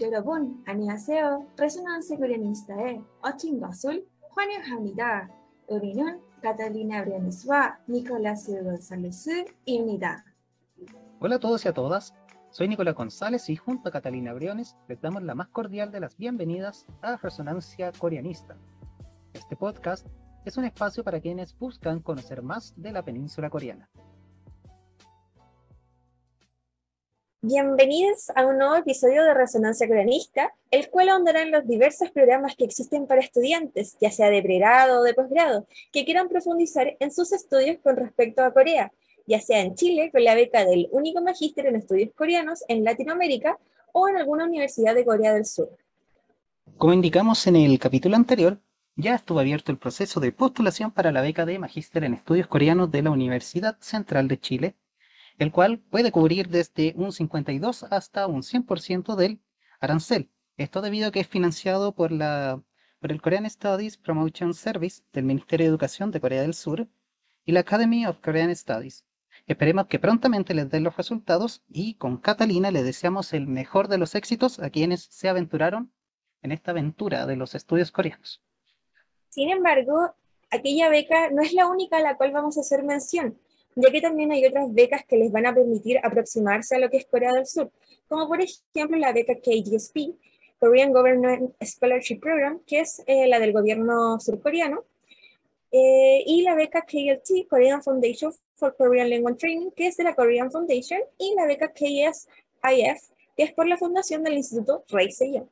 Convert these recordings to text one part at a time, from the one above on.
여러분, 안녕하세요. 레소넌스 코리아니스타의 어친 것을 환영합니다. 우리는 Catalina Brianeswa, Nicolás González-입니다. Hola a todos y a todas. Soy Nicolás González y junto a Catalina Briones les damos la más cordial de las bienvenidas a Resonancia Coreanista. Este podcast es un espacio para quienes buscan conocer más de la península coreana. Bienvenidos a un nuevo episodio de Resonancia Coreanista, el cual ahondará en los diversos programas que existen para estudiantes, ya sea de pregrado o de posgrado, que quieran profundizar en sus estudios con respecto a Corea, ya sea en Chile con la beca del único magíster en estudios coreanos en Latinoamérica o en alguna universidad de Corea del Sur. Como indicamos en el capítulo anterior, ya estuvo abierto el proceso de postulación para la beca de magíster en estudios coreanos de la Universidad Central de Chile el cual puede cubrir desde un 52 hasta un 100% del arancel. Esto debido a que es financiado por, la, por el Korean Studies Promotion Service del Ministerio de Educación de Corea del Sur y la Academy of Korean Studies. Esperemos que prontamente les den los resultados y con Catalina le deseamos el mejor de los éxitos a quienes se aventuraron en esta aventura de los estudios coreanos. Sin embargo, aquella beca no es la única a la cual vamos a hacer mención, ya que también hay otras becas que les van a permitir aproximarse a lo que es Corea del Sur, como por ejemplo la beca KGSP, Korean Government Scholarship Program, que es eh, la del gobierno surcoreano, eh, y la beca KLT, Korean Foundation for Korean Language Training, que es de la Korean Foundation, y la beca KSIF, que es por la fundación del Instituto Rey Sejong.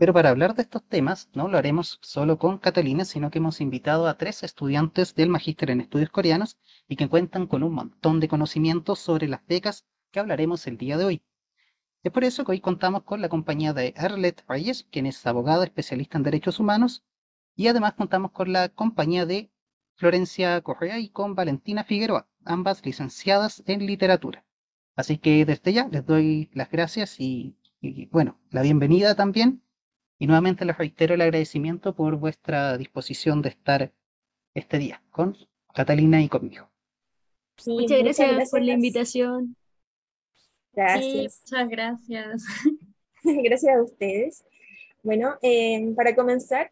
Pero para hablar de estos temas, no lo haremos solo con Catalina, sino que hemos invitado a tres estudiantes del Magíster en Estudios Coreanos y que cuentan con un montón de conocimientos sobre las becas que hablaremos el día de hoy. Es por eso que hoy contamos con la compañía de Arlette Reyes, quien es abogada especialista en derechos humanos, y además contamos con la compañía de Florencia Correa y con Valentina Figueroa, ambas licenciadas en literatura. Así que desde ya les doy las gracias y, y bueno, la bienvenida también y nuevamente les reitero el agradecimiento por vuestra disposición de estar este día con Catalina y conmigo. muchas, gracias por la invitación. Gracias. muchas gracias. gracias a ustedes. Bueno, eh, para comenzar,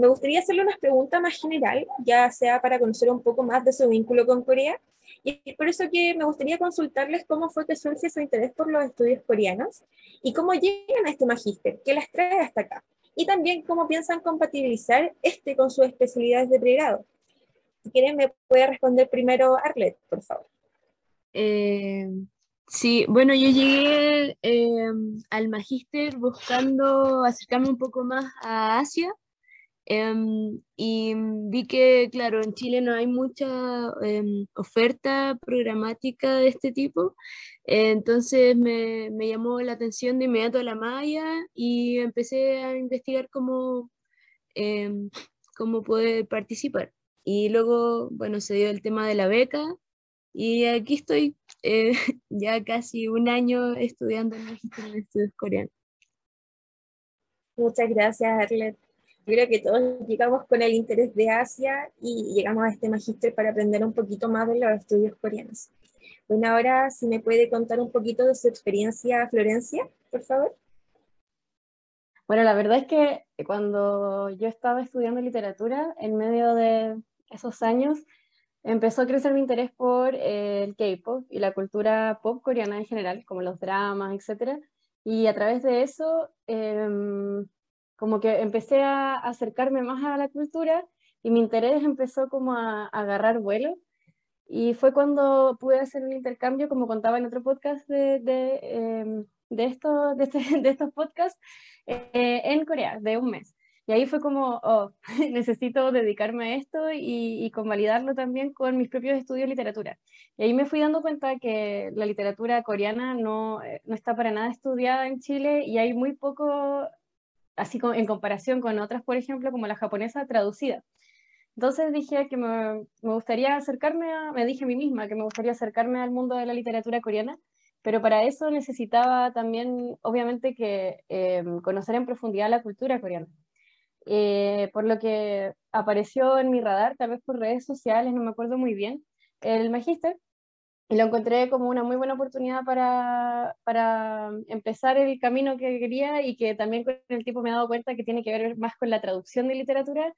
me gustaría hacerle unas preguntas más general, ya sea para conocer un poco más de su vínculo con Corea y es por eso que me gustaría consultarles cómo fue que surge su interés por los estudios coreanos y cómo llegan a este magíster, qué las trae hasta acá. Y también cómo piensan compatibilizar este con sus especialidades de pregrado. Si quieren, me puede responder primero Arlet, por favor. Eh, sí, bueno, yo llegué eh, al magíster buscando acercarme un poco más a Asia Em, y vi que, claro, en Chile no hay mucha em, oferta programática de este tipo, entonces me, me, llamó la atención de inmediato la malla y empecé a investigar cómo, em, cómo poder participar. Y luego, bueno, se dio el tema de la beca y aquí estoy eh, ya casi un año estudiando en Magister en Estudios Coreanos. Muchas gracias, Arlet creo que todos llegamos con el interés de Asia y llegamos a este magíster para aprender un poquito más de los estudios coreanos. Bueno, ahora si me puede contar un poquito de su experiencia, Florencia, por favor. Bueno, la verdad es que cuando yo estaba estudiando literatura, en medio de esos años, empezó a crecer mi interés por el K-pop y la cultura pop coreana en general, como los dramas, etc. Y a través de eso eh, como que empecé a acercarme más a la cultura y mi interés empezó como a, agarrar vuelo. Y fue cuando pude hacer un intercambio, como contaba en otro podcast de, de, em, de, esto, de, este, de, estos podcasts, eh, en Corea, de un mes. Y ahí fue como, oh, necesito dedicarme a esto y, y, convalidarlo también con mis propios estudios de literatura. Y ahí me fui dando cuenta que la literatura coreana no, eh, no está para nada estudiada en Chile y hay muy poco así en comparación con otras, por ejemplo, como la japonesa traducida. Entonces dije que me, me, gustaría acercarme a, me dije a mí misma que me gustaría acercarme al mundo de la literatura coreana, pero para eso necesitaba también, obviamente, que eh, conocer en profundidad la cultura coreana. Eh, por lo que apareció en mi radar, tal vez por redes sociales, no me acuerdo muy bien, el magíster, y lo encontré como una muy buena oportunidad para, para empezar el camino que quería y que también con el tiempo me he dado cuenta que tiene que ver más con la traducción de literatura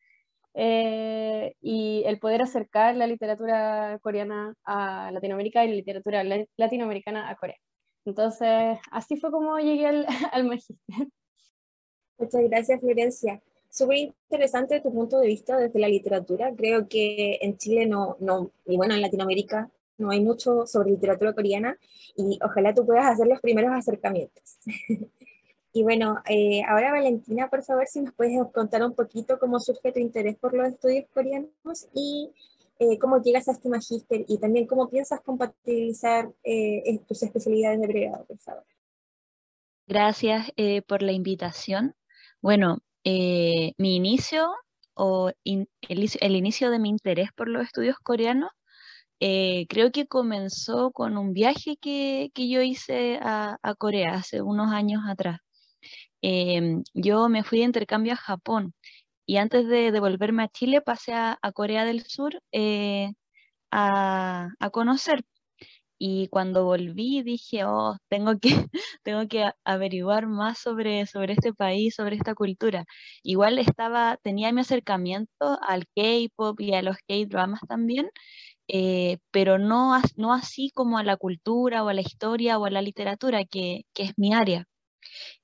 eh, y el poder acercar la literatura coreana a Latinoamérica y la literatura latinoamericana a Corea. Entonces, así fue como llegué al, al magíster. Muchas gracias, Florencia. Súper interesante tu punto de vista desde la literatura. Creo que en Chile no, no, y bueno, en Latinoamérica no hay mucho sobre literatura coreana y ojalá tú puedas hacer los primeros acercamientos. y bueno, eh, ahora Valentina, por favor, si nos puedes contar un poquito cómo surge tu interés por los estudios coreanos y eh, cómo llegas a este magíster y también cómo piensas compatibilizar eh, tus especialidades de pregrado, por favor. Gracias por la invitación. Bueno, mi inicio o el inicio de mi interés por los estudios coreanos eh, creo que comenzó con un viaje que, yo hice a, Corea hace unos años atrás. Em, yo me fui de intercambio a Japón y antes de devolverme a Chile pasé a, Corea del Sur eh, a, conocer. Y cuando volví dije, oh, tengo que, tengo que averiguar más sobre, sobre este país, sobre esta cultura. Igual estaba, tenía mi acercamiento al K-pop y a los K-dramas también, eh, pero no, no así como a la cultura o a la historia o a la literatura, que, es mi área.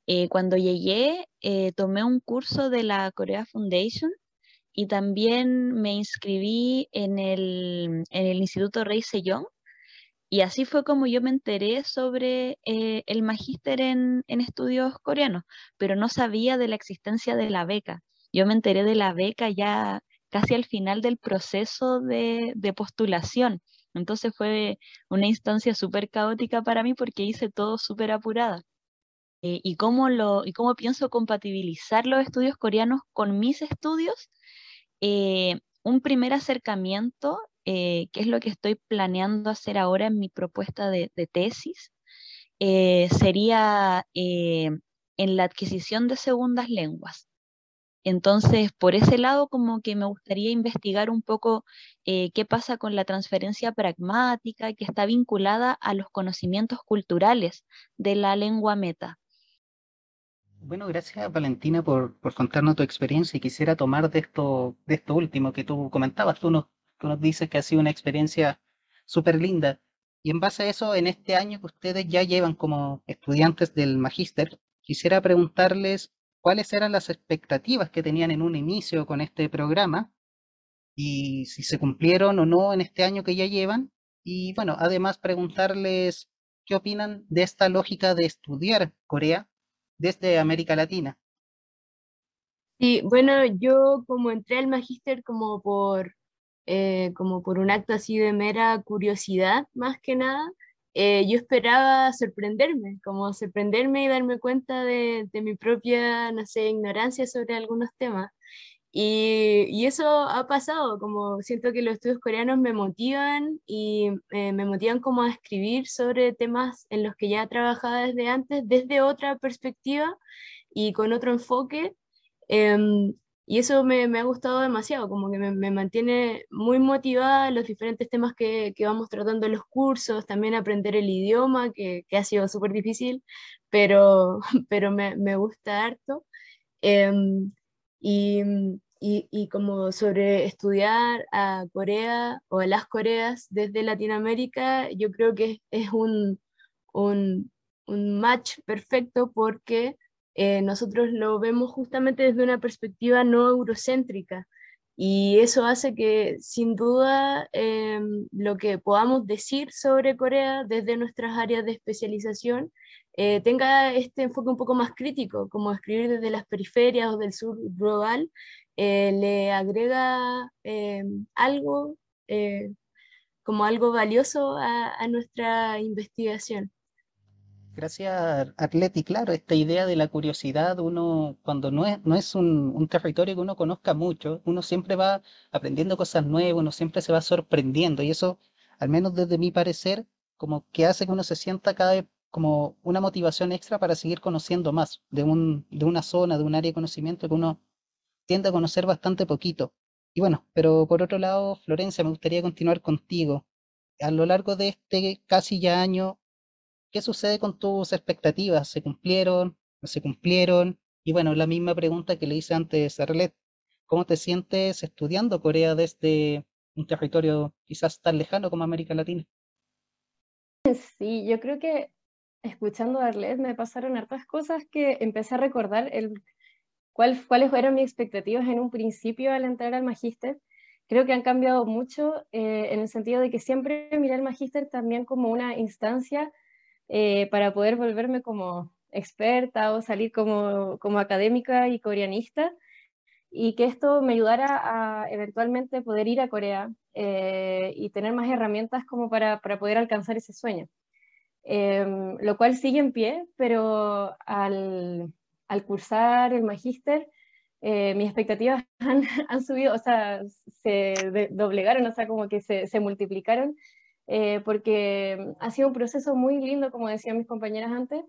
Eh, cuando llegué, eh, tomé un curso de la Korea Foundation y también me inscribí en el, en el Instituto Rey Sejong. Y así fue como yo me enteré sobre el magíster en, en estudios coreanos, pero no sabía de la existencia de la beca. Yo me enteré de la beca ya casi al final del proceso de, postulación. Entonces fue una instancia súper caótica para mí porque hice todo súper apurada. Eh, y, cómo lo, y cómo pienso compatibilizar los estudios coreanos con mis estudios. Eh, un primer acercamiento, eh, que es lo que estoy planeando hacer ahora en mi propuesta de, de tesis, sería en la adquisición de segundas lenguas. Entonces, por ese lado, como que me gustaría investigar un poco eh, qué pasa con la transferencia pragmática que está vinculada a los conocimientos culturales de la lengua meta. Bueno, gracias Valentina por, contarnos tu experiencia y quisiera tomar de esto, de esto último que tú comentabas. Tú nos, tú nos dices que ha sido una experiencia súper linda. Y en base a eso, en este año que ustedes ya llevan como estudiantes del magíster, quisiera preguntarles cuáles eran las expectativas que tenían en un inicio con este programa y si se cumplieron o no en este año que ya llevan. Y bueno, además preguntarles qué opinan de esta lógica de estudiar Corea desde América Latina. Sí, bueno, yo como entré al magíster como por, eh, como por un acto así de mera curiosidad, más que nada, eh, yo esperaba sorprenderme, como sorprenderme y darme cuenta de, mi propia, no sé, ignorancia sobre algunos temas. Y, eso ha pasado, como siento que los estudios coreanos me motivan y eh, me motivan como a escribir sobre temas en los que ya trabajaba desde antes, desde otra perspectiva y con otro enfoque. Em, y eso me, ha gustado demasiado, como que me, mantiene muy motivada los diferentes temas que, vamos tratando en los cursos, también aprender el idioma, que, ha sido súper difícil, pero, pero me, gusta harto. Em, y, como sobre estudiar a Corea o a las Coreas desde Latinoamérica, yo creo que es, un, un, un match perfecto porque eh, nosotros lo vemos justamente desde una perspectiva no eurocéntrica. Y eso hace que, sin duda, em, lo que podamos decir sobre Corea desde nuestras áreas de especialización eh, tenga este enfoque un poco más crítico, como escribir desde las periferias o del sur global, eh, le agrega em, algo, como algo valioso a nuestra investigación. Gracias, Atleti. Claro, esta idea de la curiosidad, uno cuando no es, no es un, territorio que uno conozca mucho, uno siempre va aprendiendo cosas nuevas, uno siempre se va sorprendiendo y eso, al menos desde mi parecer, como que hace que uno se sienta cada vez como una motivación extra para seguir conociendo más de, un, de una zona, de un área de conocimiento que uno tiende a conocer bastante poquito. Y bueno, pero por otro lado, Florencia, me gustaría continuar contigo. a lo largo de este casi ya año, ¿qué sucede con tus expectativas? ¿Se cumplieron? ¿No se cumplieron? Y bueno, la misma pregunta que le hice antes a Arlet, ¿cómo te sientes estudiando Corea desde un territorio quizás tan lejano como América Latina? Sí, yo creo que escuchando a Arlet me pasaron hartas cosas que empecé a recordar el, cuál, cuáles eran mis expectativas en un principio al entrar al magíster. Creo que han cambiado mucho eh, en el sentido de que siempre miré al magíster también como una instancia eh, para poder volverme como experta o salir como, como académica y coreanista y que esto me ayudara a eventualmente poder ir a Corea eh, y tener más herramientas como para, para poder alcanzar ese sueño. Em, lo cual sigue en pie, pero al, cursar el magíster, eh, mis expectativas han, han, subido, o sea, se doblegaron, o sea, como que se, se multiplicaron, eh, porque ha sido un proceso muy lindo, como decían mis compañeras antes,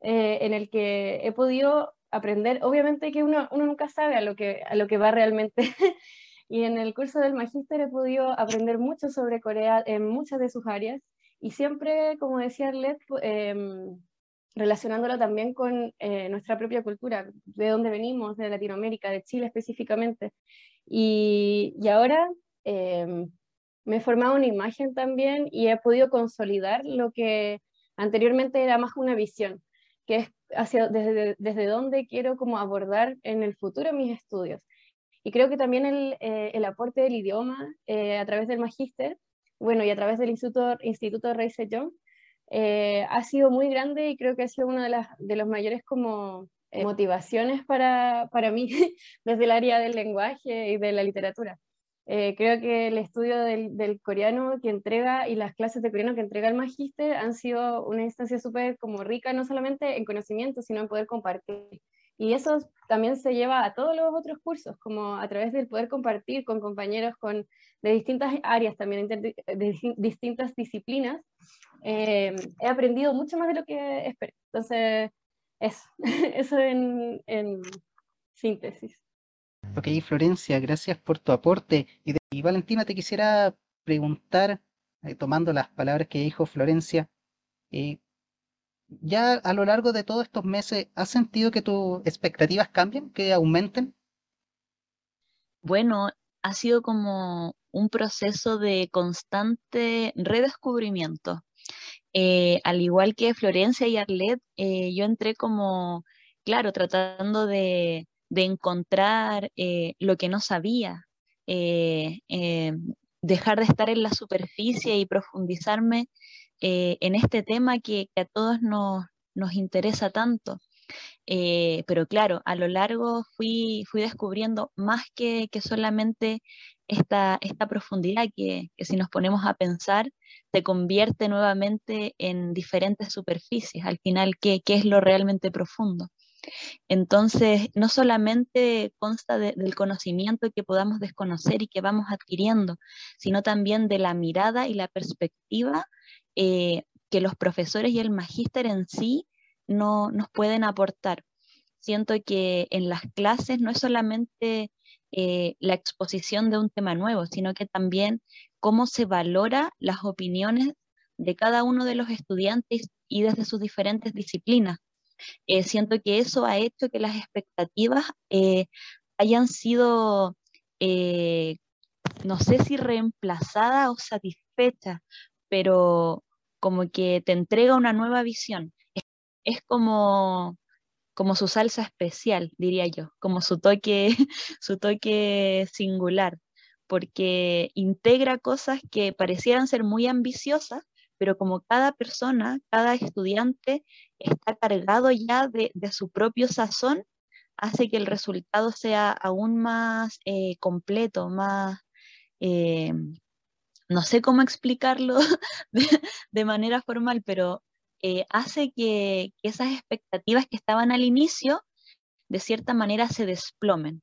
eh, en el que he podido aprender, obviamente que uno, uno nunca sabe a lo que, a lo que va realmente, y en el curso del magíster he podido aprender mucho sobre Corea en muchas de sus áreas, y siempre, como decía Arlet, eh, relacionándolo también con eh, nuestra propia cultura, de dónde venimos, de Latinoamérica, de Chile específicamente. Y, y ahora eh, me he formado una imagen también y he podido consolidar lo que anteriormente era más una visión, que es hacia, desde, desde dónde quiero como abordar en el futuro mis estudios. Y creo que también el, eh, el aporte del idioma a través del magíster, bueno, y a través del Instituto, Instituto Rey Sejong, eh, ha sido muy grande y creo que ha sido una de las de los mayores como eh, motivaciones para, para mí desde el área del lenguaje y de la literatura. Eh, creo que el estudio del, del, coreano que entrega y las clases de coreano que entrega el magíster han sido una instancia súper como rica, no solamente en conocimiento, sino en poder compartir. Y eso también se lleva a todos los otros cursos, como a través del poder compartir con compañeros con, de distintas áreas, también de distintas disciplinas, eh, he aprendido mucho más de lo que esperé. Entonces, eso, eso en, en síntesis. Ok, Florencia, gracias por tu aporte. Y, de, Valentina, te quisiera preguntar, eh, tomando las palabras que dijo Florencia, eh, ya a lo largo de todos estos meses, ¿has sentido que tus expectativas cambien, que aumenten? Bueno, ha sido como un proceso de constante redescubrimiento. Eh, al igual que Florencia y Arlet, yo entré como, claro, tratando de, encontrar eh, lo que no sabía, dejar de estar en la superficie y profundizarme en este tema que, a todos nos, interesa tanto. pero claro, a lo largo fui, fui descubriendo más que, que solamente esta, esta profundidad que, si nos ponemos a pensar se convierte nuevamente en diferentes superficies, al final, ¿qué, qué es lo realmente profundo? Entonces, no solamente consta del conocimiento que podamos desconocer y que vamos adquiriendo, sino también de la mirada y la perspectiva eh, que los profesores y el magíster en sí no, nos pueden aportar. Siento que en las clases no es solamente eh, la exposición de un tema nuevo, sino que también cómo se valora las opiniones de cada uno de los estudiantes y desde sus diferentes disciplinas. Eh, siento que eso ha hecho que las expectativas eh, hayan sido, no sé si reemplazadas o satisfechas, pero como que te entrega una nueva visión. es como como su salsa especial, diría yo, como su toque, su toque singular, porque integra cosas que parecieran ser muy ambiciosas, pero como cada persona, cada estudiante está cargado ya de, su propio sazón, hace que el resultado sea aún más eh, completo, más, eh, no sé cómo explicarlo de manera formal, pero eh, hace que, esas expectativas que estaban al inicio, de cierta manera, se desplomen.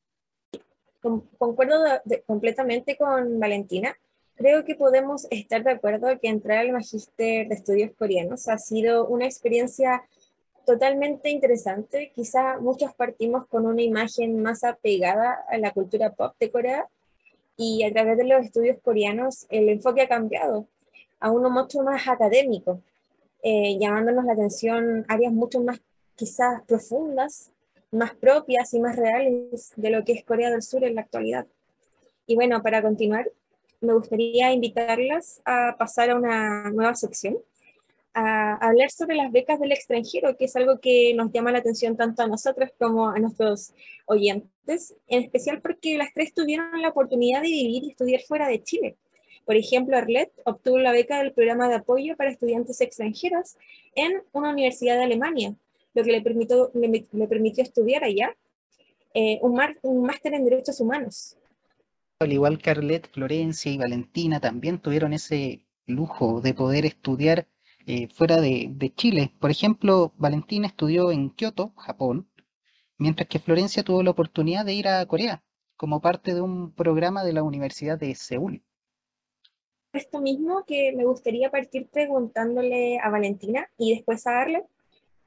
Concuerdo completamente con Valentina. Creo que podemos estar de acuerdo que entrar al magíster de estudios coreanos ha sido una experiencia totalmente interesante. Quizá muchos partimos con una imagen más apegada a la cultura pop de Corea y a través de los estudios coreanos el enfoque ha cambiado a uno mucho más académico, eh, llamándonos la atención áreas mucho más quizás profundas, más propias y más reales de lo que es Corea del Sur en la actualidad. Y bueno, para continuar, me gustaría invitarlas a pasar a una nueva sección, a hablar sobre las becas del extranjero, que es algo que nos llama la atención tanto a nosotros como a nuestros oyentes, en especial porque las tres tuvieron la oportunidad de vivir y estudiar fuera de Chile. Por ejemplo, Arlette obtuvo la beca del programa de apoyo para estudiantes extranjeros en una universidad de Alemania, lo que le permitió, estudiar allá eh, un máster en Derechos Humanos. Al igual que Arlette, Florencia y Valentina también tuvieron ese lujo de poder estudiar eh, fuera de, Chile. Por ejemplo, Valentina estudió en Kioto, Japón, mientras que Florencia tuvo la oportunidad de ir a Corea como parte de un programa de la Universidad de Seúl esto mismo que me gustaría partir preguntándole a Valentina y después a Arle.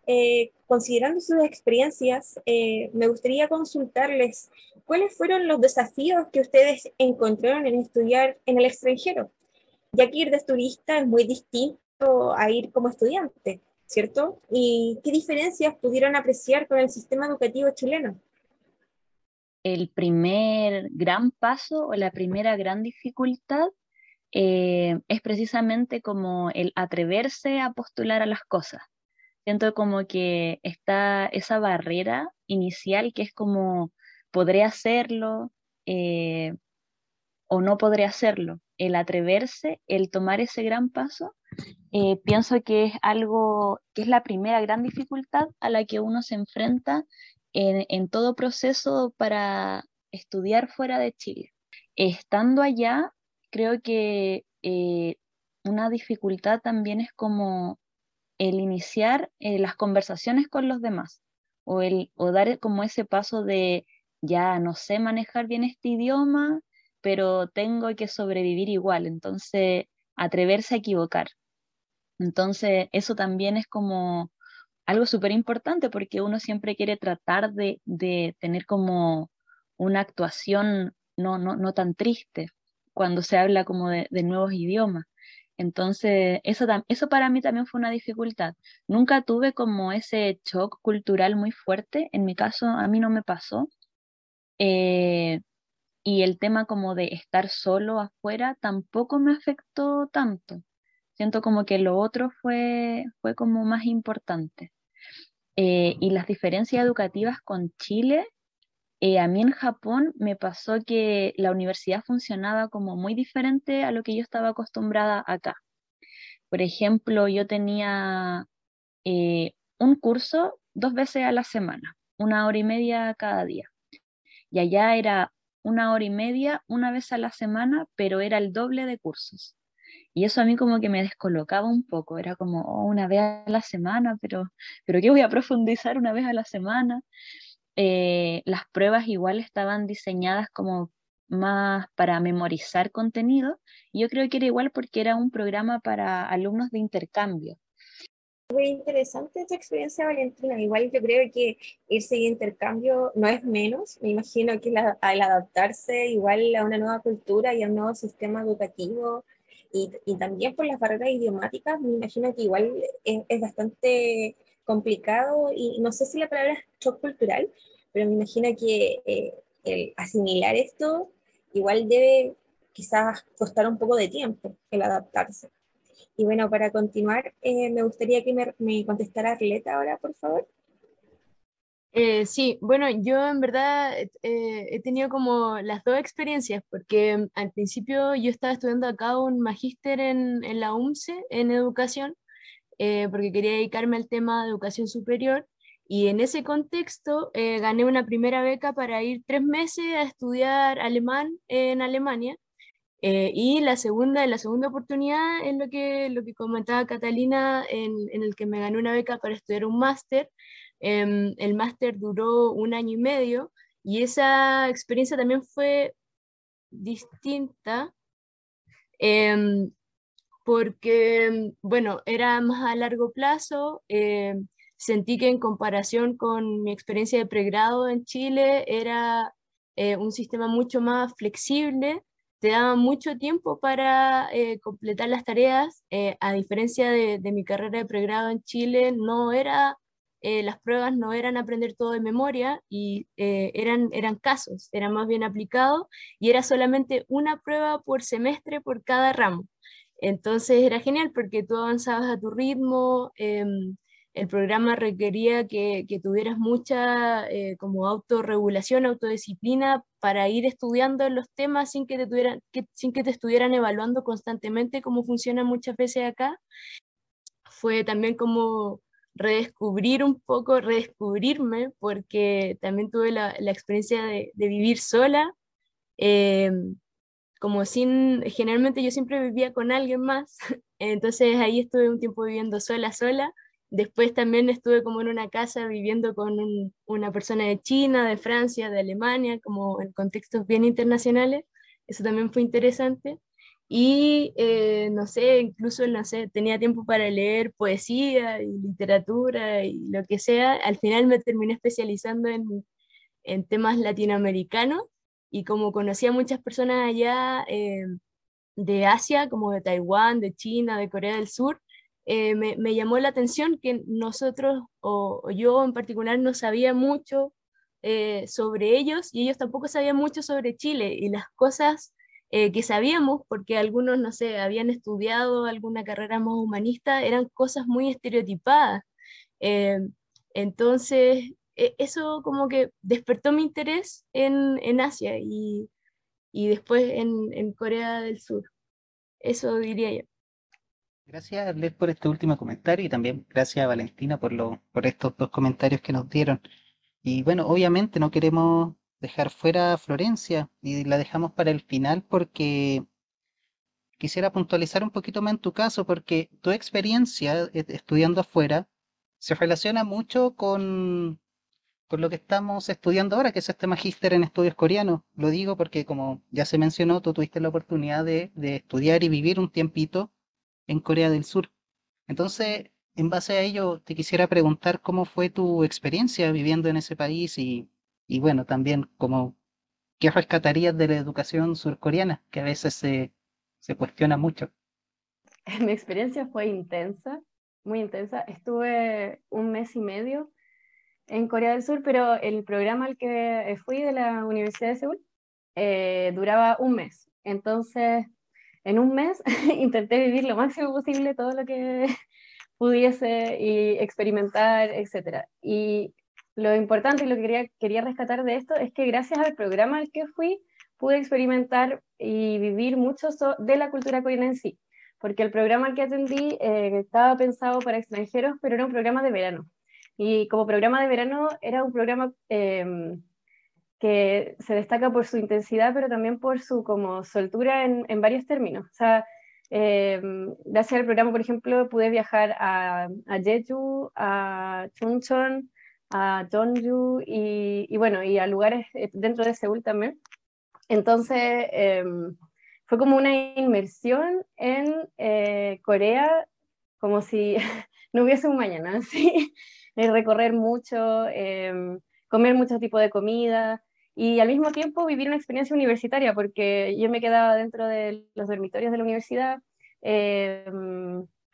Eh, considerando sus experiencias, eh, me gustaría consultarles cuáles fueron los desafíos que ustedes encontraron en estudiar en el extranjero, ya que ir de turista es muy distinto a ir como estudiante, ¿cierto? ¿Y qué diferencias pudieron apreciar con el sistema educativo chileno? El primer gran paso o la primera gran dificultad eh, es precisamente como el atreverse a postular a las cosas. Siento como que está esa barrera inicial que es como, podré hacerlo eh, o no podré hacerlo. El atreverse, el tomar ese gran paso, eh, pienso que es algo, que es la primera gran dificultad a la que uno se enfrenta en, en todo proceso para estudiar fuera de Chile. Estando allá, creo que eh, una dificultad también es como el iniciar las conversaciones con los demás o, el, o dar como ese paso de ya no sé manejar bien este idioma, pero tengo que sobrevivir igual, entonces atreverse a equivocar. Entonces eso también es como algo súper importante porque uno siempre quiere tratar de, de tener como una actuación no, no, no tan triste cuando se habla como de, nuevos idiomas. Entonces, eso, eso para mí también fue una dificultad. Nunca tuve como ese shock cultural muy fuerte. En mi caso, a mí no me pasó. Eh, y el tema como de estar solo afuera tampoco me afectó tanto. Siento como que lo otro fue, fue como más importante. Eh, y las diferencias educativas con Chile eh, a mí en Japón me pasó que la universidad funcionaba como muy diferente a lo que yo estaba acostumbrada acá. Por ejemplo, yo tenía eh, un curso dos veces a la semana, una hora y media cada día. Y allá era una hora y media una vez a la semana, pero era el doble de cursos. Y eso a mí como que me descolocaba un poco, era como oh, una vez a la semana, pero, pero ¿qué voy a profundizar una vez a la semana? Eh, las pruebas igual estaban diseñadas como más para memorizar contenido. Yo creo que era igual porque era un programa para alumnos de intercambio. Muy interesante tu experiencia, Valentina. Igual yo creo que irse de intercambio no es menos. Me imagino que al adaptarse igual a una nueva cultura y a un nuevo sistema educativo y, también por las barreras idiomáticas, me imagino que igual es, es bastante complicado y no sé si la palabra es shock cultural, pero me imagino que eh, el asimilar esto igual debe quizás costar un poco de tiempo el adaptarse. Y bueno, para continuar, eh, me gustaría que me, me contestara Arleta ahora, por favor. Eh, sí, bueno, yo en verdad he tenido como las dos experiencias, porque mm, al principio yo estaba estudiando acá un magíster en, en la UMCE, en educación, eh, porque quería dedicarme al tema de educación superior. Y en ese contexto eh, gané una primera beca para ir tres meses a estudiar alemán en Alemania. Eh, y la segunda, la segunda oportunidad es lo que, lo que comentaba Catalina, en, en el que me gané una beca para estudiar un máster. Em, el máster duró un año y medio y esa experiencia también fue distinta. Em, porque, bueno, era más a largo plazo. Eh, sentí que en comparación con mi experiencia de pregrado en Chile era eh, un sistema mucho más flexible. Te daban mucho tiempo para eh, completar las tareas, eh, a diferencia de, mi carrera de pregrado en Chile, no era, eh, las pruebas no eran aprender todo de memoria y eran, eran casos, eran más bien aplicados y era solamente una prueba por semestre por cada ramo. Entonces era genial porque tú avanzabas a tu ritmo, em, el programa requería que, tuvieras mucha eh, como autorregulación, autodisciplina para ir estudiando los temas sin que, te tuvieran, sin que te estuvieran evaluando constantemente como funciona muchas veces acá. Fue también como redescubrir un poco, redescubrirme, porque también tuve la, experiencia de, vivir sola, eh, como sin, generalmente yo siempre vivía con alguien más, entonces ahí estuve un tiempo viviendo sola, sola, Después también estuve como en una casa viviendo con una persona de China, de Francia, de Alemania, como en contextos bien internacionales. Eso también fue interesante. Y eh, no sé, incluso no sé, tenía tiempo para leer poesía y literatura y lo que sea. Al final me terminé especializando en, en temas latinoamericanos y como conocía muchas personas allá eh, de Asia, como de Taiwán, de China, de Corea del Sur, eh, me, llamó la atención que nosotros, o, yo en particular, no sabía mucho eh, sobre ellos y ellos tampoco sabían mucho sobre Chile y las cosas eh, que sabíamos, porque algunos, no sé, habían estudiado alguna carrera más humanista, eran cosas muy estereotipadas. entonces, e, eso como que despertó mi interés en, en Asia y, y después en, en Corea del Sur. Eso diría yo. Gracias, por este último comentario y también gracias a Valentina por, lo, por estos dos comentarios que nos dieron. Y bueno, obviamente no queremos dejar fuera a Florencia y la dejamos para el final porque quisiera puntualizar un poquito más en tu caso porque tu experiencia eh, estudiando afuera se relaciona mucho con, con lo que estamos estudiando ahora, que es este magíster en estudios coreanos. Lo digo porque, como ya se mencionó, tú tuviste la oportunidad de, de estudiar y vivir un tiempito en Corea del Sur. Entonces, en base a ello, te quisiera preguntar cómo fue tu experiencia viviendo en ese país y, y bueno, también como qué rescatarías de la educación surcoreana, que a veces se, se cuestiona mucho. Mi experiencia fue intensa, muy intensa. Estuve un mes y medio en Corea del Sur, pero el programa al que fui de la Universidad de Seúl eh, duraba un mes. Entonces en un mes intenté vivir lo máximo posible todo lo que pudiese y experimentar, etc. Y lo importante y lo que quería, quería rescatar de esto es que gracias al programa al que fui, pude experimentar y vivir mucho de la cultura coreana en sí, porque el programa al que atendí eh, estaba pensado para extranjeros, pero era un programa de verano. Y como programa de verano era un programa em, que se destaca por su intensidad, pero también por su como soltura en, en varios términos. O sea, eh, gracias al programa, por ejemplo, pude viajar a, a Jeju, a Chuncheon, a Jeonju y, y, bueno, y a lugares eh, dentro de Seúl también. Entonces, eh, fue como una inmersión en eh, Corea, como si no hubiese un mañana, ¿sí? recorrer mucho, comer muchos tipos de comida, y al mismo tiempo vivir una experiencia universitaria, porque yo me quedaba dentro de los dormitorios de la universidad, eh,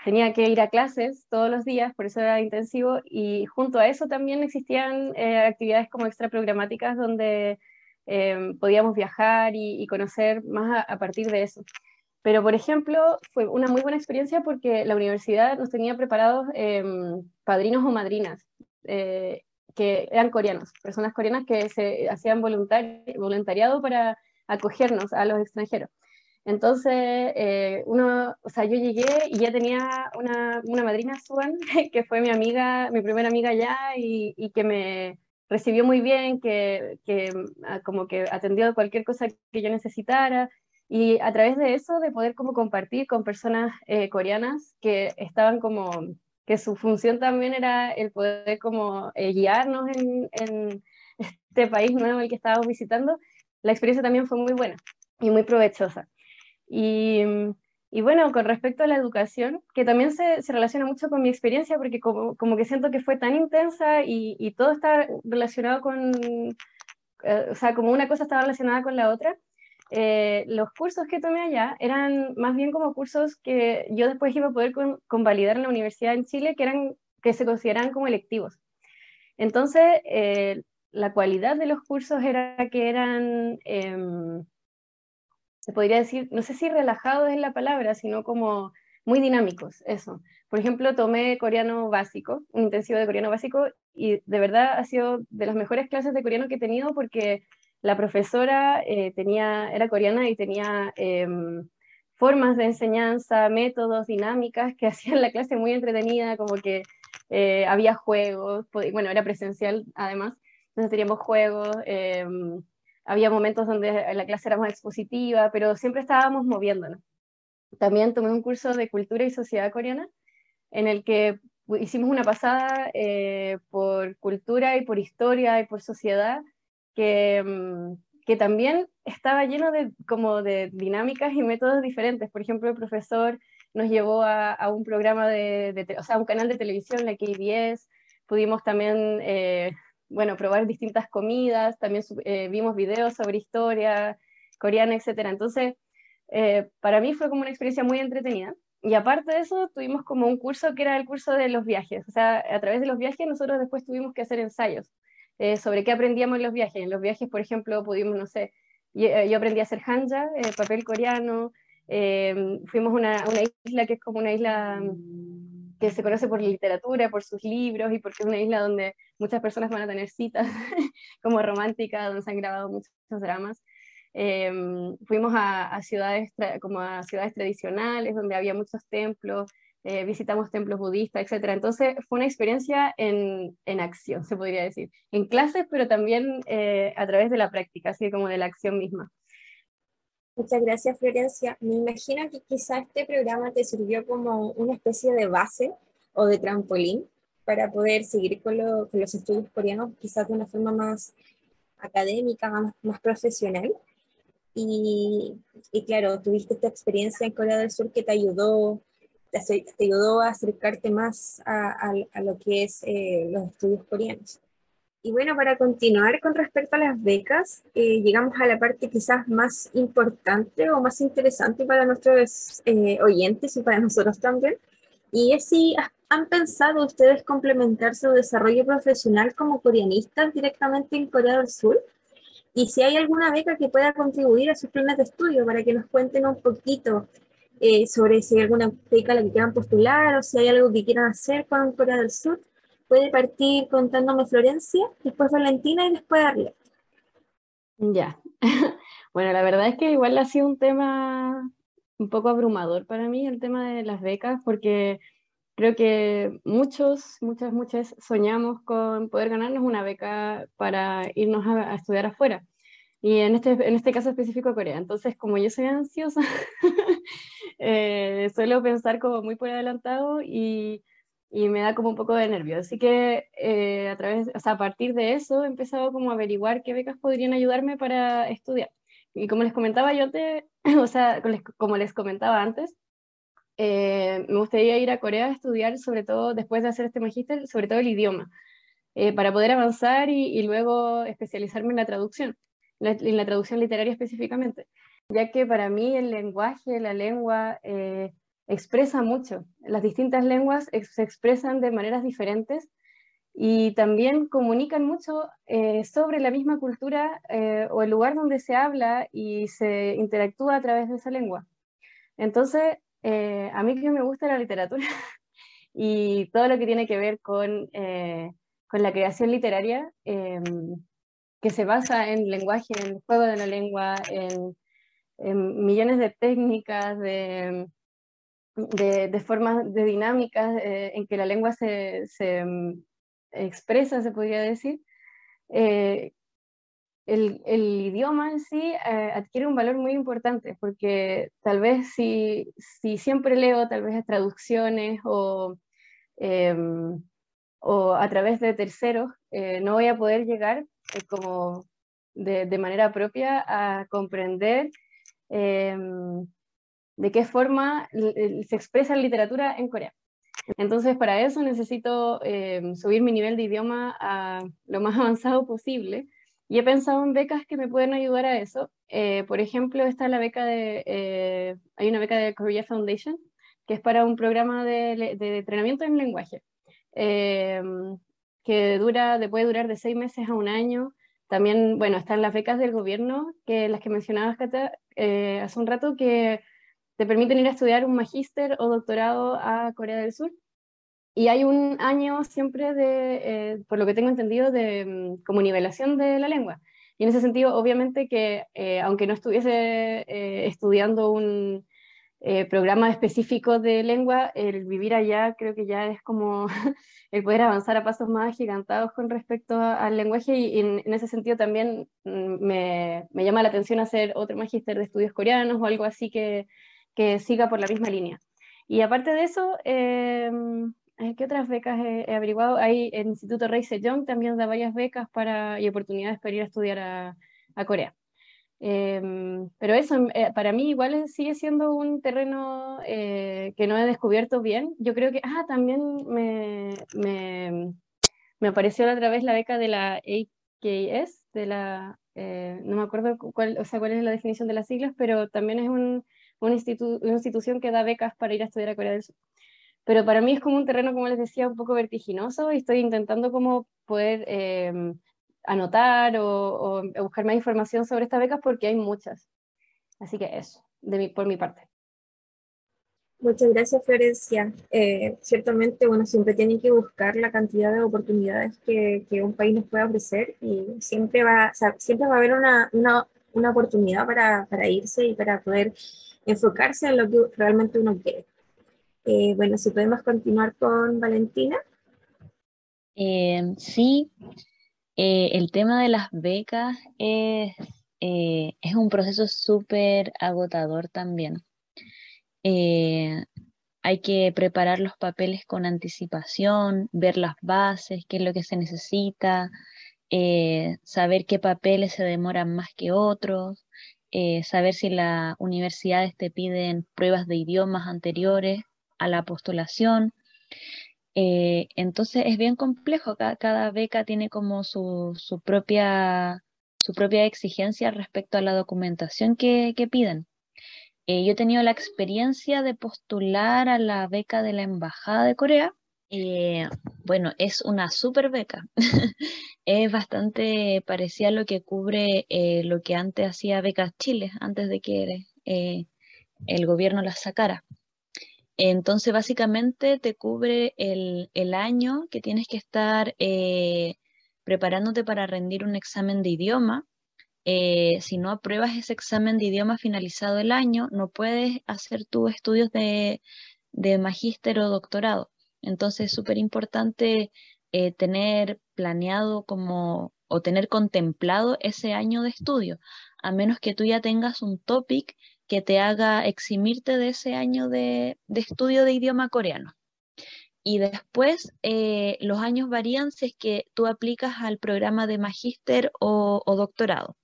tenía que ir a clases todos los días, por eso era intensivo, y junto a eso también existían eh, actividades como extraprogramáticas donde eh, podíamos viajar y, conocer más a, partir de eso. Pero, por ejemplo, fue una muy buena experiencia porque la universidad nos tenía preparados padrinos o madrinas que eran coreanos, personas coreanas que se hacían voluntariado para acogernos a los extranjeros. Entonces, eh, uno, o sea, yo llegué y ya tenía una, una madrina Suan, que fue mi amiga, mi primera amiga allá y, y que me recibió muy bien, que, que, ah, como que atendió cualquier cosa que yo necesitara. Y a través de eso, de poder como compartir con personas eh, coreanas que estaban como que su función también era el poder como eh, guiarnos en, este país nuevo el que estábamos visitando, la experiencia también fue muy buena y muy provechosa. Y, y bueno, con respecto a la educación, que también se, relaciona mucho con mi experiencia, porque como, como, que siento que fue tan intensa y, y todo está relacionado con, eh, o sea, como una cosa estaba relacionada con la otra, eh, los cursos que tomé allá eran más bien como cursos que yo después iba a poder convalidar en la universidad en Chile, que, eran, que se consideraban como electivos. Entonces, eh, la cualidad de los cursos era que eran, em, se podría decir, no sé si relajados es la palabra, sino como muy dinámicos, eso. Por ejemplo, tomé coreano básico, un intensivo de coreano básico, y de verdad ha sido de las mejores clases de coreano que he tenido porque la profesora eh, tenía, era coreana y tenía em, formas de enseñanza, métodos, dinámicas que hacían la clase muy entretenida, como que eh, había juegos, bueno, era presencial además, entonces teníamos juegos, em, había momentos donde la clase era más expositiva, pero siempre estábamos moviéndonos. También tomé un curso de cultura y sociedad coreana en el que hicimos una pasada eh, por cultura y por historia y por sociedad que, mm, que también estaba lleno de, como de dinámicas y métodos diferentes. Por ejemplo, el profesor nos llevó a, a un programa de, de, o sea, un canal de televisión, la KBS, pudimos también, eh, bueno, probar distintas comidas, también eh, vimos videos sobre historia coreana, etc. Entonces, eh, para mí fue como una experiencia muy entretenida. Y aparte de eso, tuvimos como un curso que era el curso de los viajes. O sea, a través de los viajes nosotros después tuvimos que hacer ensayos eh, sobre qué aprendíamos en los viajes. En los viajes, por ejemplo, pudimos, no sé, yo, yo aprendí a hacer hanja, eh, papel coreano, fuimos a una, isla que es como una isla mm, que se conoce por literatura, por sus libros y porque es una isla donde muchas personas van a tener citas como románticas, donde se han grabado muchos dramas. Fuimos a, ciudades como a ciudades tradicionales donde había muchos templos, eh, visitamos templos budistas, etc. Entonces fue una experiencia en, en, acción, se podría decir, en clases, pero también eh, a través de la práctica, así como de la acción misma. Muchas gracias, Florencia. Me imagino que quizá este programa te sirvió como una especie de base o de trampolín para poder seguir con, con los estudios coreanos, quizás de una forma más académica, más, más profesional. Y, y, claro, tuviste esta experiencia en Corea del Sur que te ayudó, te, ayudó a acercarte más a, a, a lo que es eh, los estudios coreanos. Y bueno, para continuar con respecto a las becas, eh, llegamos a la parte quizás más importante o más interesante para nuestros eh, oyentes y para nosotros también. Y es si han pensado ustedes complementar su desarrollo profesional como coreanistas directamente en Corea del Sur y si hay alguna beca que pueda contribuir a sus planes de estudio para que nos cuenten un poquito eh, sobre si hay alguna beca a la que quieran postular o si hay algo que quieran hacer con Corea del Sur. Puede partir contándome Florencia, después Valentina y después Arlette. Ya. bueno, la verdad es que igual ha sido un tema un poco abrumador para mí, el tema de las becas, porque creo que muchos, muchas, muchas soñamos con poder ganarnos una beca para irnos a, estudiar afuera. Y en este, en este caso específico Corea. Entonces, como yo soy ansiosa, eh, suelo pensar como muy por adelantado y, y, me da como un poco de nervio. Así que eh, a, través, o sea, a partir de eso he empezado como a averiguar qué becas podrían ayudarme para estudiar. Y como les comentaba yo, te, o sea, como les comentaba antes, eh, me gustaría ir a Corea a estudiar, sobre todo después de hacer este magíster, sobre todo el idioma, eh, para poder avanzar y, luego especializarme en la traducción, en la traducción literaria específicamente, ya que para mí el lenguaje, la lengua, eh, expresa mucho. Las distintas lenguas se expresan de maneras diferentes y también comunican mucho sobre la misma cultura o el lugar donde se habla y se interactúa a través de esa lengua. Entonces, eh, a mí que me gusta la literatura y todo lo que tiene que ver con, eh, con la creación literaria, em, que se basa en lenguaje, en juego de la lengua, en, millones de técnicas, de, de, formas, de dinámicas eh, en que la lengua se, em, expresa, se podría decir, el, el, idioma en sí eh, adquiere un valor muy importante, porque tal vez si, si siempre leo tal vez traducciones o, em, a través de terceros, eh, no voy a poder llegar eh, como de, de, manera propia a comprender em, de qué forma se expresa la literatura en Corea. Entonces, para eso necesito em, subir mi nivel de idioma a lo más avanzado posible Y he pensado en becas que me pueden ayudar a eso. Eh, por ejemplo, está la beca de, eh, hay una beca de Korea Foundation, que es para un programa de, de entrenamiento en lenguaje, eh, que dura, puede durar de seis meses a un año. También, bueno, están las becas del gobierno, que las que mencionabas, Cata, hace un rato, que te permiten ir a estudiar un magíster o doctorado a Corea del Sur. Y hay un año siempre de, eh, por lo que tengo entendido, de mm, como nivelación de la lengua. Y en ese sentido, obviamente que eh, aunque no estuviese eh, estudiando un programa específico de lengua, el vivir allá creo que ya es como el poder avanzar a pasos más gigantados con respecto al lenguaje y, en, ese sentido también mm, me, me, llama la atención hacer otro magíster de estudios coreanos o algo así que, que siga por la misma línea. Y aparte de eso, em, ¿qué otras becas he, averiguado? Hay el Instituto Rey Sejong también da varias becas para, y oportunidades para ir a estudiar a, a Corea. Em, pero eso eh, para mí igual sigue siendo un terreno eh, que no he descubierto bien. Yo creo que, ah, también me, me, me apareció la otra vez la beca de la AKS, de la, eh, no me acuerdo cuál, o sea, cuál es la definición de las siglas, pero también es un, una, una institución que da becas para ir a estudiar a Corea del Sur pero para mí es como un terreno, como les decía, un poco vertiginoso y estoy intentando como poder em, anotar o, buscar más información sobre estas becas porque hay muchas. Así que eso, de mi, por mi parte. Muchas gracias, Florencia. Eh, ciertamente, bueno, siempre tienen que buscar la cantidad de oportunidades que, que un país nos pueda ofrecer y siempre va, siempre va a haber una, una, una oportunidad para, para, irse y para poder enfocarse en lo que realmente uno quiere. Eh, bueno, si podemos continuar con Valentina. Eh, sí, eh, el tema de las becas es, es un proceso súper agotador también. hay que preparar los papeles con anticipación, ver las bases, qué es lo que se necesita, saber qué papeles se demoran más que otros, saber si las universidades te piden pruebas de idiomas anteriores a la postulación. Eh, entonces es bien complejo, cada, beca tiene como su, propia, su propia exigencia respecto a la documentación que, piden. Eh, yo he tenido la experiencia de postular a la beca de la Embajada de Corea. Eh, bueno, es una super beca. es bastante parecida a lo que cubre lo que antes hacía Becas Chile, antes de que el gobierno las sacara. Entonces, básicamente te cubre el, año que tienes que estar eh, preparándote para rendir un examen de idioma. Eh, si no apruebas ese examen de idioma finalizado el año, no puedes hacer tus estudios de, magíster o doctorado. Entonces, es súper importante eh, tener planeado como o tener contemplado ese año de estudio, a menos que tú ya tengas un topic que te haga eximirte de ese año de, estudio de idioma coreano. Y después eh, los años varían si es que tú aplicas al programa de magíster o, doctorado.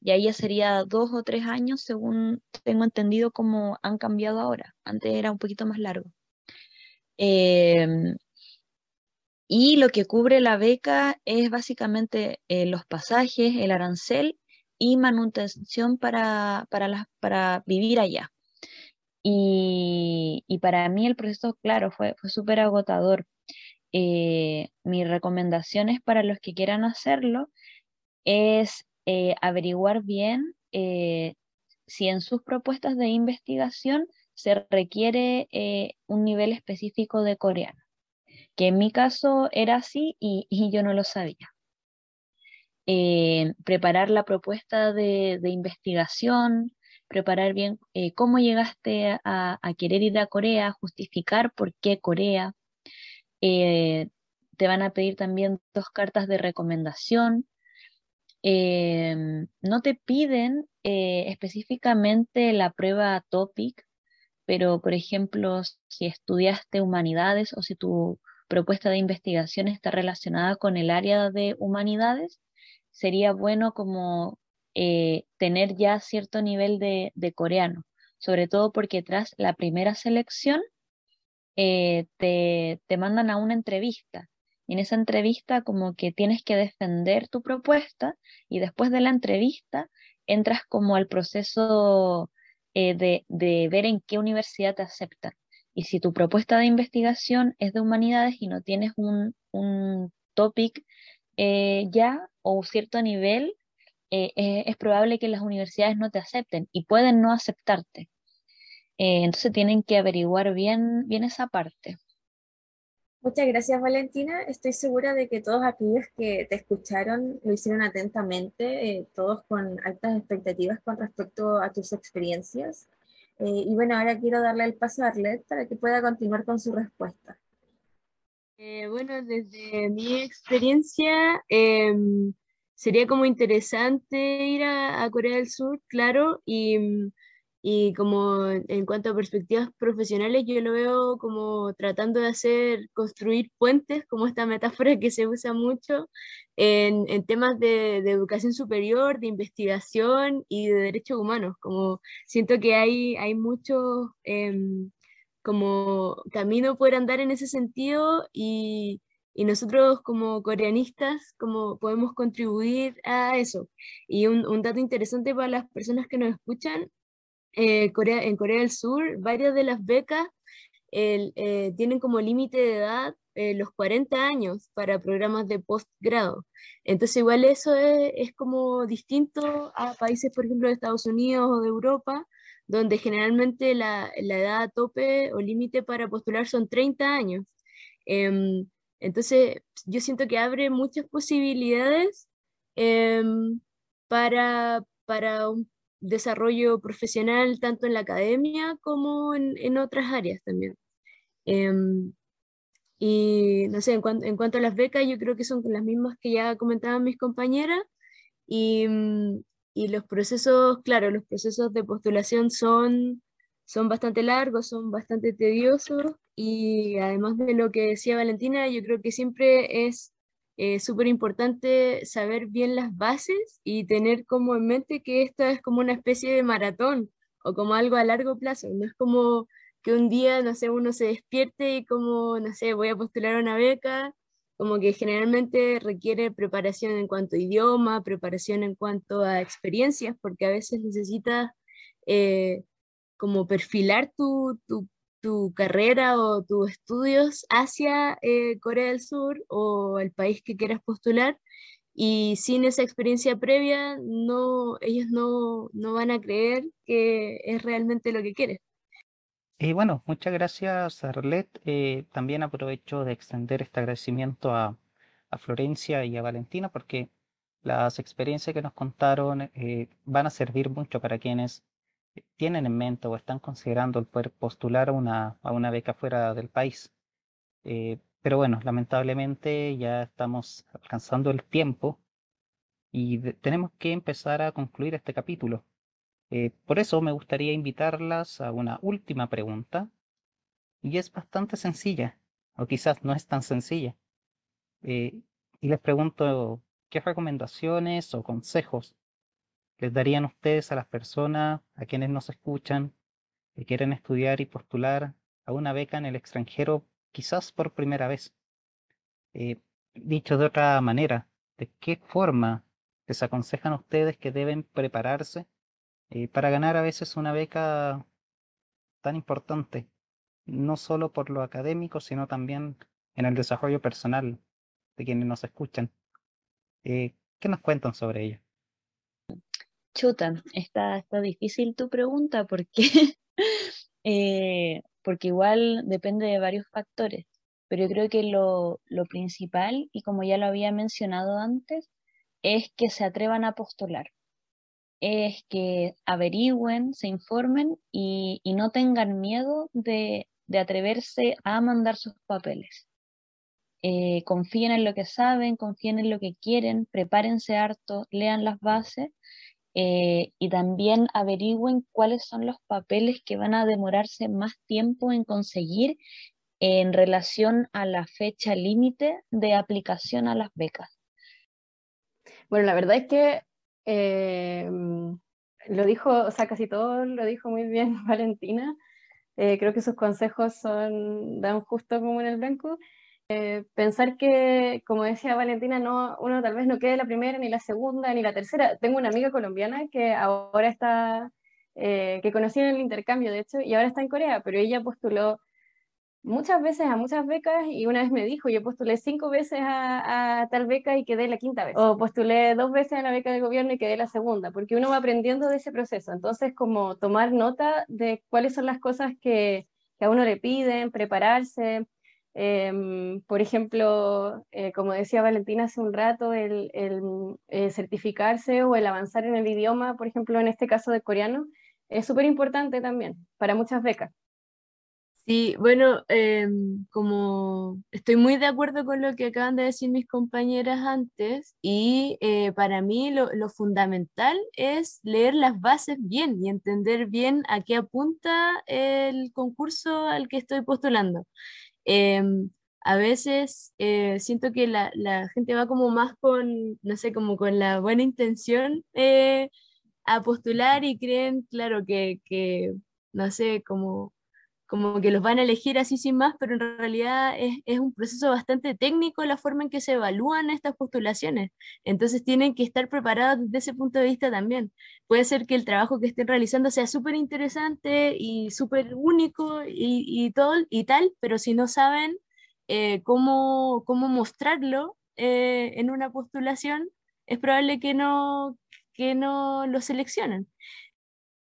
Y ahí ya sería dos o tres años, según tengo entendido cómo han cambiado ahora. Antes era un poquito más largo. Em, y lo que cubre la beca es básicamente eh, los pasajes, el arancel y manutención para, para, para vivir allá. Y, para mí el proceso, claro, fue, fue súper agotador. Eh, mis recomendaciones para los que quieran hacerlo es eh, averiguar bien eh, si en sus propuestas de investigación se requiere un nivel específico de coreano, que en mi caso era así y yo no lo sabía. Eh, preparar la propuesta de, investigación, preparar bien eh, cómo llegaste a, querer ir a Corea, justificar por qué Corea. Eh, te van a pedir también dos cartas de recomendación. no te piden específicamente la prueba TOPIC, pero por ejemplo, si estudiaste humanidades o si tu propuesta de investigación está relacionada con el área de humanidades, sería bueno como eh, tener ya cierto nivel de, coreano, sobre todo porque tras la primera selección eh, te, mandan a una entrevista Y en esa entrevista como que tienes que defender tu propuesta y después de la entrevista entras como al proceso eh, de, de ver en qué universidad te aceptan. Y si tu propuesta de investigación es de humanidades y no tienes un, un topic eh, ya o cierto nivel, eh, eh, es probable que las universidades no te acepten y pueden no aceptarte. entonces tienen que averiguar bien, bien esa parte. Muchas gracias, Valentina. Estoy segura de que todos aquellos que te escucharon lo hicieron atentamente, todos con altas expectativas con respecto a tus experiencias. y bueno, ahora quiero darle el paso a Arlet para que pueda continuar con su respuesta. Eh, bueno, desde mi experiencia, em, sería como interesante ir a, Corea del Sur, claro, y, y, como en cuanto a perspectivas profesionales, yo lo veo como tratando de hacer, construir puentes, como esta metáfora que se usa mucho en, en temas de, de, educación superior, de investigación y de derechos humanos, como siento que hay, hay muchos... Em, como camino poder andar en ese sentido y, y nosotros como coreanistas como podemos contribuir a eso. Y un, un dato interesante para las personas que nos escuchan, eh, Corea, en Corea del Sur varias de las becas eh, tienen como límite de edad eh, los 40 años para programas de postgrado. Entonces igual eso es, es, como distinto a países, por ejemplo, de Estados Unidos o de Europa, donde generalmente la, edad tope o límite para postular son 30 años. Em, entonces, yo siento que abre muchas posibilidades em, para, para un desarrollo profesional tanto en la academia como en, en otras áreas también. Em, y no sé, en, en, cuanto a las becas, yo creo que son las mismas que ya comentaban mis compañeras. Y, y los procesos, claro, los procesos de postulación son, son bastante largos, son bastante tediosos y además de lo que decía Valentina, yo creo que siempre es eh, súper importante saber bien las bases y tener como en mente que esto es como una especie de maratón o como algo a largo plazo, no es como que un día, no sé, uno se despierte y como, no sé, voy a postular una beca como que generalmente requiere preparación en cuanto a idioma, preparación en cuanto a experiencias, porque a veces necesitas eh, como perfilar tu, tu, tu, carrera o tus estudios hacia eh, Corea del Sur o el país que quieras postular. Y sin esa experiencia previa, no, ellos no, no van a creer que es realmente lo que quieres. Y bueno, muchas gracias, Arlet. Eh, también aprovecho de extender este agradecimiento a, Florencia y a Valentina porque las experiencias que nos contaron eh, van a servir mucho para quienes tienen en mente o están considerando el poder postular a una, a una beca fuera del país. Eh, pero bueno, lamentablemente ya estamos alcanzando el tiempo y tenemos que empezar a concluir este capítulo. Eh, por eso me gustaría invitarlas a una última pregunta, y es bastante sencilla, o quizás no es tan sencilla. Eh, y les pregunto, ¿qué recomendaciones o consejos les darían ustedes a las personas, a quienes nos escuchan, que quieren estudiar y postular a una beca en el extranjero, quizás por primera vez? Eh, dicho de otra manera, ¿de qué forma les aconsejan ustedes que deben prepararse eh, para ganar a veces una beca tan importante, no solo por lo académico, sino también en el desarrollo personal de quienes nos escuchan. Eh, ¿Qué nos cuentan sobre ello? Chuta, está, difícil tu pregunta porque, eh, porque igual depende de varios factores, pero yo creo que lo, lo principal, y como ya lo había mencionado antes, es que se atrevan a postular es que averigüen, se informen y, no tengan miedo de, atreverse a mandar sus papeles. Eh, confíen en lo que saben, confíen en lo que quieren, prepárense harto, lean las bases eh, y también averigüen cuáles son los papeles que van a demorarse más tiempo en conseguir en relación a la fecha límite de aplicación a las becas. Bueno, la verdad es que eh, lo dijo, o sea, casi todo lo dijo muy bien Valentina. Eh, creo que sus consejos son, dan justo como en el blanco. Eh, pensar que, como decía Valentina, no, uno tal vez no quede la primera, ni la segunda, ni la tercera. Tengo una amiga colombiana que ahora está, que conocí en el intercambio, de hecho, y ahora está en Corea, pero ella postuló muchas veces a muchas becas y una vez me dijo, yo postulé cinco veces a, tal beca y quedé la quinta vez. O postulé dos veces a la beca del gobierno y quedé la segunda, porque uno va aprendiendo de ese proceso. Entonces, como tomar nota de cuáles son las cosas que, que a uno le piden, prepararse. Em, por ejemplo, eh, como decía Valentina hace un rato, el, el eh, certificarse o el avanzar en el idioma, por ejemplo, en este caso de coreano, es súper importante también para muchas becas. Sí, bueno, em, como estoy muy de acuerdo con lo que acaban de decir mis compañeras antes, y eh, para mí lo, fundamental es leer las bases bien y entender bien a qué apunta el concurso al que estoy postulando. Em, a veces eh, siento que la, gente va como más con, no sé, como con la buena intención eh, a postular y creen, claro, que, que no sé, como como que los van a elegir así sin más, pero en realidad es, un proceso bastante técnico la forma en que se evalúan estas postulaciones. Entonces tienen que estar preparados desde ese punto de vista también. Puede ser que el trabajo que estén realizando sea súper interesante y súper único y, todo, y tal, pero si no saben eh, cómo, cómo mostrarlo eh, en una postulación, es probable que no, que no lo seleccionen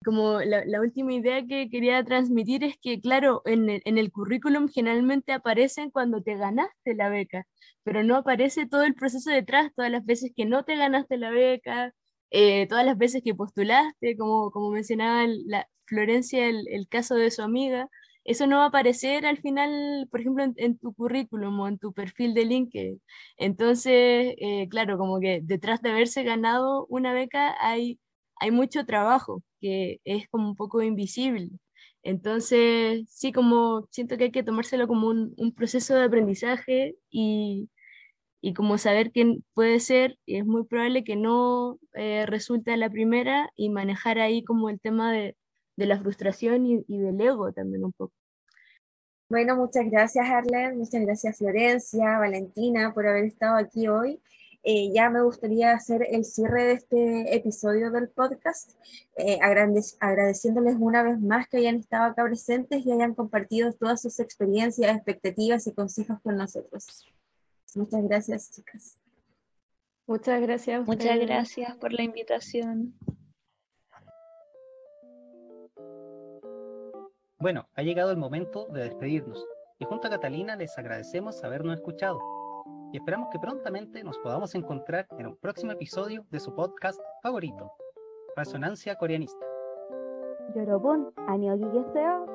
como la, última idea que quería transmitir es que, claro, en el, en el, currículum generalmente aparecen cuando te ganaste la beca, pero no aparece todo el proceso detrás, todas las veces que no te ganaste la beca, eh, todas las veces que postulaste, como, como mencionaba la, Florencia, el, el, caso de su amiga. Eso no va a aparecer al final, por ejemplo, en, tu currículum o en tu perfil de LinkedIn. Entonces, eh, claro, como que detrás de haberse ganado una beca hay hay mucho trabajo que es como un poco invisible. Entonces, sí, como siento que hay que tomárselo como un, proceso de aprendizaje y, como saber quién puede ser, y es muy probable que no eh, resulte la primera y manejar ahí como el tema de, la frustración y, y, del ego también un poco. Bueno, muchas gracias Arlen, muchas gracias Florencia, Valentina por haber estado aquí hoy. Eh, ya me gustaría hacer el cierre de este episodio del podcast, eh, agradeciéndoles una vez más que hayan estado acá presentes y hayan compartido todas sus experiencias, expectativas y consejos con nosotros. Muchas gracias, chicas. Muchas gracias. Muchas gracias por la invitación. Bueno, ha llegado el momento de despedirnos y junto a Catalina les agradecemos habernos escuchado y esperamos que prontamente nos podamos encontrar en un próximo episodio de su podcast favorito, Resonancia Coreanista. 여러분, 안녕히 계세요.